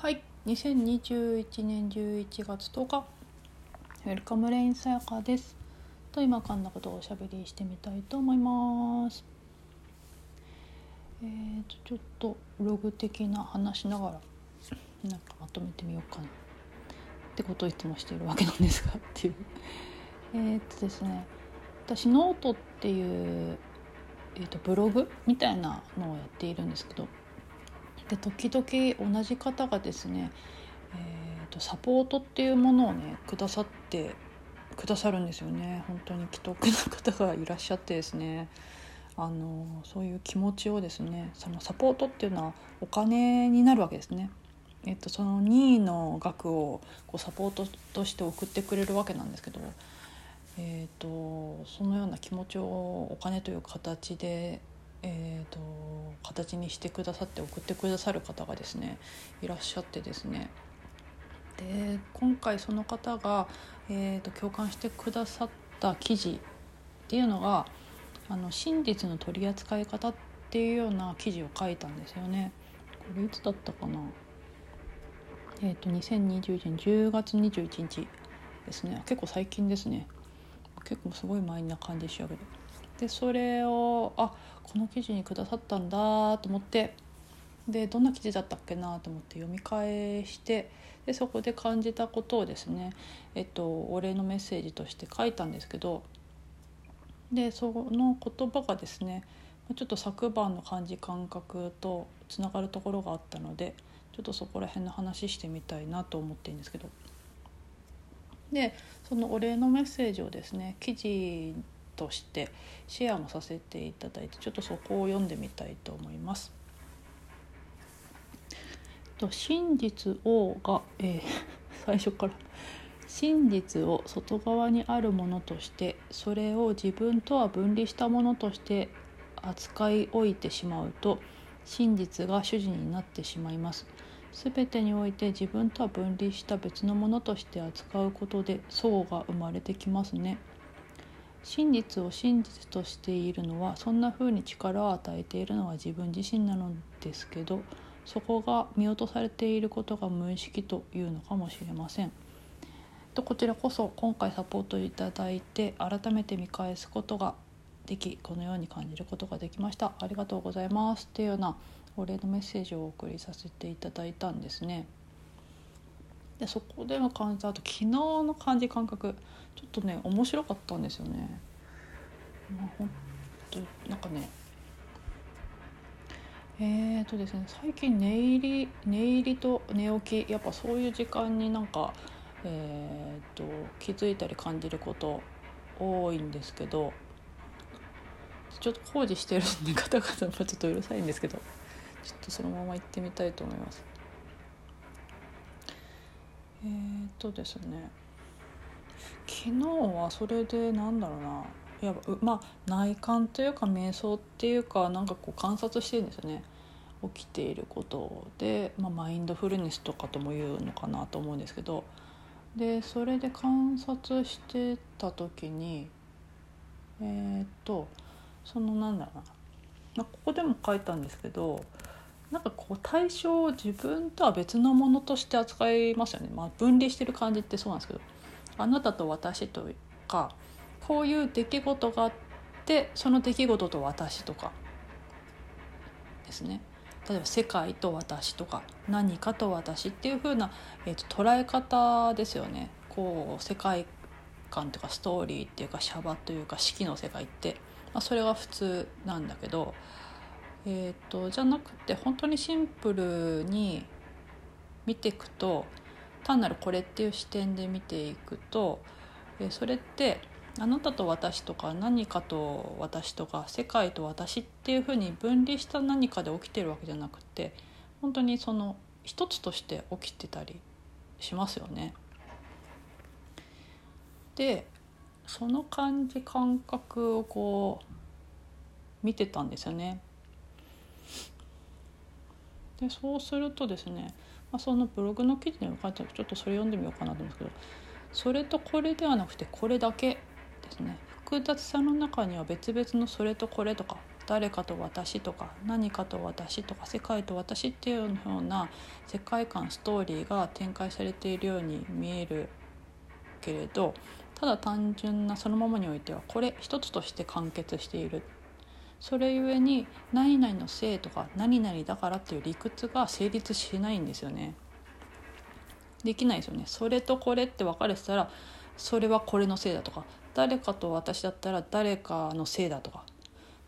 はい。2021年11月10日。ウェルカムレインさやかです。と今かんなことをおしゃべりしてみたいと思います。えーとちょっとログ的な話しながらなんかまとめてみようかな。ってことをいつもしているわけなんですがっていう。え、っとですね私ノートっていう、えー、とブログみたいなのをやっているんですけどで時々同じ方がですね、えーと、サポートっていうものをねくださってくださるんですよね本当に既得な方がいらっしゃってですねあのそういう気持ちをですねそのサポートっていうのはお金になるわけですね。えっと、その任意の額をこうサポートとして送ってくれるわけなんですけど、えーとそのような気持ちをお金という形でえーと、形にしてくださって送ってくださる方がですねいらっしゃってですねで今回その方が、えーと、共感してくださった記事っていうのがあの真実の取り扱い方っていうような記事を書いたんですよね。これいつだったかな？えっ、ー、と2021年10月21日ですね結構最近ですね結構すごい前な感じで仕上げる。でそれをあこの記事にくださったんだと思って。でどんな記事だったっけなと思って読み返してでそこで感じたことをですね、えっと、お礼のメッセージとして書いたんですけどでその言葉がですねちょっと昨晩の感じ感覚とつながるところがあったのでちょっとそこら辺の話してみたいなと思ってるんですけど。でそのお礼のメッセージをですね記事としてシェアもさせていただいてちょっとそこを読んでみたいと思います。と真実をが、えー、最初から真実を外側にあるものとしてそれを自分とは分離したものとして扱い置いてしまうと真実が主人になってしまいます。全てにおいて自分とは分離した別のものとして扱うことで相が生まれてきますね。真実を真実としているのはそんな風に力を与えているのは自分自身なのですけどそこが見落とされていることが無意識というのかもしれません。とこちらこそ今回サポートいただいて改めて見返すことができこのように感じることができましたありがとうございますっていうようなお礼のメッセージをお送りさせていただいたんですね。でそこでの感じあと昨日の感じ感覚ちょっとね面白かったんですよね。まあ、ほんとなんかねえーとですね最近寝入り寝入りと寝起きやっぱそういう時間になんか、えーと、気づいたり感じること多いんですけどちょっと工事してるんでガタガタもちょっとうるさいんですけどちょっとそのまま行ってみたいと思います。えー、っとですね昨日はそれでなんだろうないやまあ内観というか瞑想っていうかなんかこう観察してるんですよね。起きていることで、まあ、マインドフルネスとかとも言うのかなと思うんですけど。でそれで観察してた時にえー、っとそのなんだろうな、まあ、ここでも書いたんですけどなんかこう対象を自分とは別のものとして扱いますよね、まあ、分離してる感じってそうなんですけど。あなたと私とかこういう出来事があってその出来事と私とか。ですね。例えば世界と私とか何かと私っていう風な、えーと、捉え方ですよね。こう世界観というかストーリーっていうかシャバというか四季の世界って、まあ、それが普通なんだけど。えーと、じゃなくて本当にシンプルに見ていくと単なるこれっていう視点で見ていくと、えー、それってあなたと私とか何かと私とか世界と私っていうふうに分離した何かで起きてるわけじゃなくて本当にその一つとして起きてたりしますよね。でその感じ感覚をこう見てたんですよね。でそうするとですね、まあ、そのブログの記事にも書いてちょっとそれ読んでみようかなと思うんですけどそれとこれではなくてこれだけですね。複雑さの中には別々のそれとこれとか誰かと私とか何かと私とか世界と私っていうような世界観ストーリーが展開されているように見えるけれどただ単純なそのままにおいてはこれ一つとして完結しているそれゆえに何々のせいとか何々だからっていう理屈が成立しないんですよね。できないですよね。それとこれって分かれてたらそれはこれのせいだとか誰かと私だったら誰かのせいだとか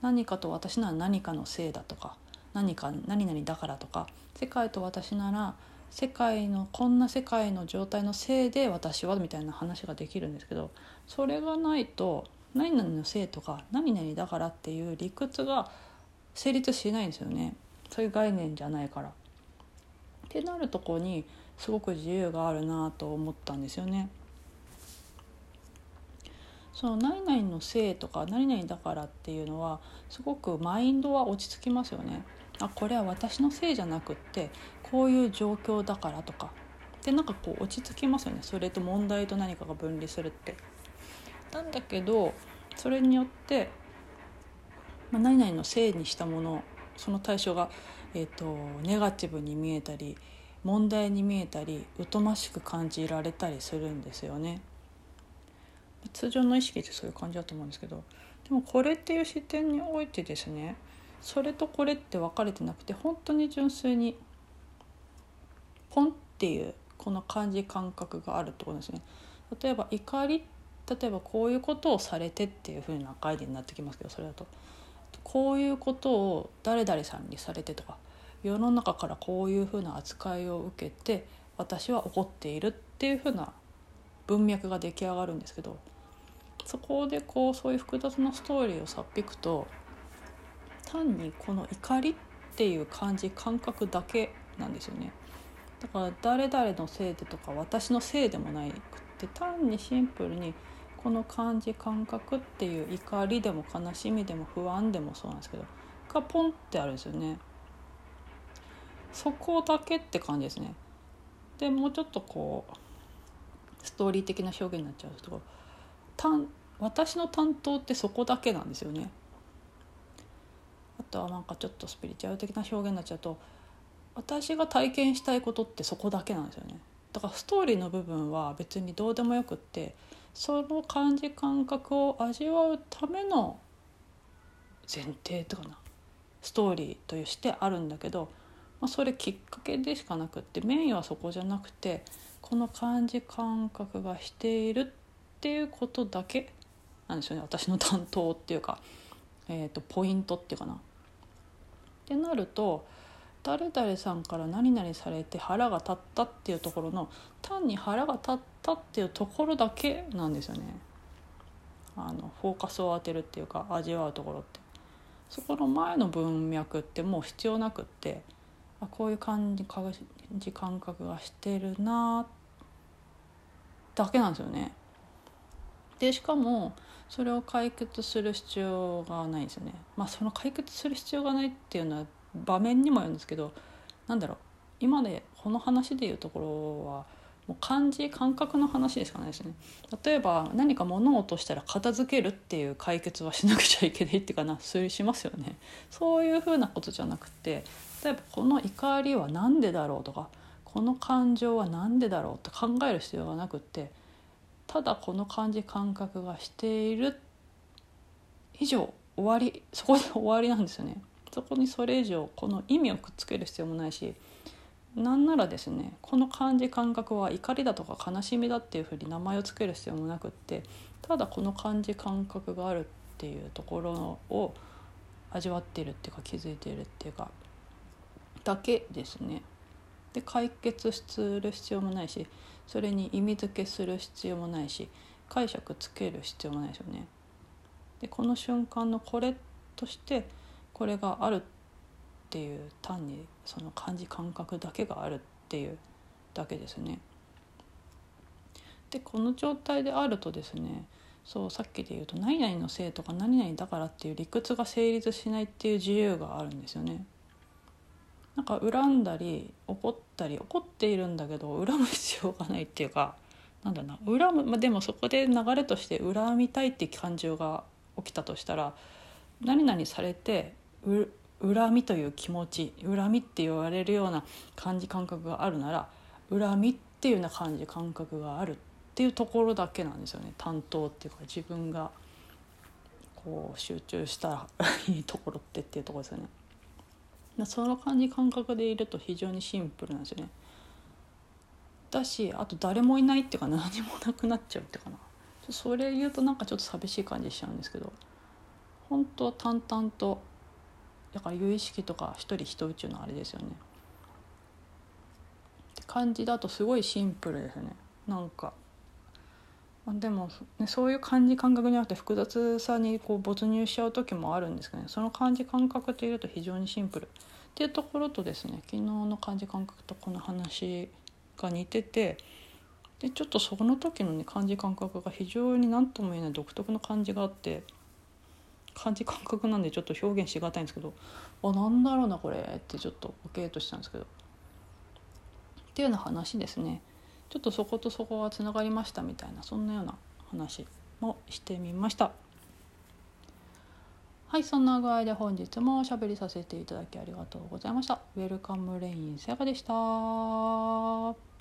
何かと私なら何かのせいだとか何か何々だからとか世界と私なら世界のこんな世界の状態のせいで私はみたいな話ができるんですけどそれがないと何々のせいとか何々だからっていう理屈が成立しないんですよねそういう概念じゃないから。ってなるとこにすごく自由があるなと思ったんですよね。その何々のせいとか何々だからっていうのはすごくマインドは落ち着きますよね。あこれは私のせいじゃなくってこういう状況だからとかでなんかこう落ち着きますよねそれと問題と何かが分離するって。なんだけどそれによって、まあ、何々のせいにしたものその対象が、えーと、ネガティブに見えたり問題に見えたり疎ましく感じられたりするんですよね。通常の意識ってそういう感じだと思うんですけどでもこれっていう視点においてですねそれとこれって分かれてなくて本当に純粋にポンっていうこの感じ感覚があるってことですね。例えば怒り例えばこういうことをされてっていうふうな概念になってきますけどそれだとこういうことを誰々さんにされてとか世の中からこういうふうな扱いを受けて私は怒っているっていうふうな文脈が出来上がるんですけどそこでこうそういう複雑なストーリーをさっぴくと単にこの怒りっていう感じ感覚だけなんですよね。だから誰々のせいでとか私のせいでもないくって単にシンプルにこの感じ感覚っていう怒りでも悲しみでも不安でもそうなんですけどがポンってあるんですよね。そこだけって感じですね。でもうちょっとこうストーリー的な表現になっちゃうと私の担当ってそこだけなんですよね。あとはなんかちょっとスピリチュアル的な表現になっちゃうと私が体験したいことってそこだけなんですよね。だからストーリーの部分は別にどうでもよくってその感じ感覚を味わうための前提とかなストーリーとしてあるんだけど、まあ、それきっかけでしかなくってメインはそこじゃなくてこの感じ感覚がしているっていうことだけなんですよね私の担当っていうか、えーと、ポイントっていうかな。ってなると誰々さんから何々されて腹が立ったっていうところの単に腹が立ったっていうところだけなんですよねあのフォーカスを当てるっていうか味わうところってそこの前の文脈ってもう必要なくってあこういう感じ感じ感覚がしてるなだけなんですよね。でしかもそれを解決する必要がないんですよね。まあその解決する必要がないっていうのは場面にもよるんですけどなんだろう今でこの話でいうところはもう感じ感覚の話でしかないですね例えば何か物を落としたら片付けるっていう解決はしなくちゃいけないっていうかなそれしますよねそういうふうなことじゃなくて例えばこの怒りは何でだろうとかこの感情は何でだろうって考える必要がなくってただこの感じ感覚がしている以上終わりそこで終わりなんですよね。そこにそれ以上この意味をくっつける必要もないしなんならですねこの感じ感覚は怒りだとか悲しみだっていうふうに名前を付ける必要もなくってただこの感じ感覚があるっていうところを味わってるっていうか気づいてるっていうかだけですね。で解決する必要もないしそれに意味付けする必要もないし解釈つける必要もないですよね。でこの瞬間のこれとしてこれがあるっていう単にその感じ感覚だけがあるっていうだけですね。でこの状態であるとですねそうさっきで言うと何々のせいとか何々だからっていう理屈が成立しないっていう自由があるんですよね。なんか恨んだり怒ったり怒っているんだけど恨む必要がないっていうかなんだな恨む、まあ、でもそこで流れとして恨みたいって感情が起きたとしたら何々されて恨みという気持ち恨みって言われるような感じ感覚があるなら恨みっていうような感じ感覚があるっていうところだけなんですよね担当っていうか自分がこう集中したら いいところってっていうところですよね。その感じ感覚でいると非常にシンプルなんですよね。だしあと誰もいないっていうか何もなくなっちゃうっていうかなそれ言うとなんかちょっと寂しい感じしちゃうんですけど本当は淡々とだから有意識とか一人一宇宙のあれですよね。って感じだとすごいシンプルですねなんか。ま、でも、ね、そういう感じ感覚にあって複雑さにこう没入しちゃう時もあるんですけどねその感じ感覚というと非常にシンプルっていうところとですね昨日の感じ感覚とこの話が似ててでちょっとその時のね感じ感覚が非常に何とも言えない独特の感じがあって感じ感覚なんでちょっと表現しがたいんですけどあなんだろうなこれってちょっとボケーとしたんですけど。っていうような話ですね。ちょっとそことそこがつながりましたみたいなそんなような話もしてみました。はいそんな具合で本日もおしゃべりさせていただきありがとうございました。ウェルカムレインセガでした。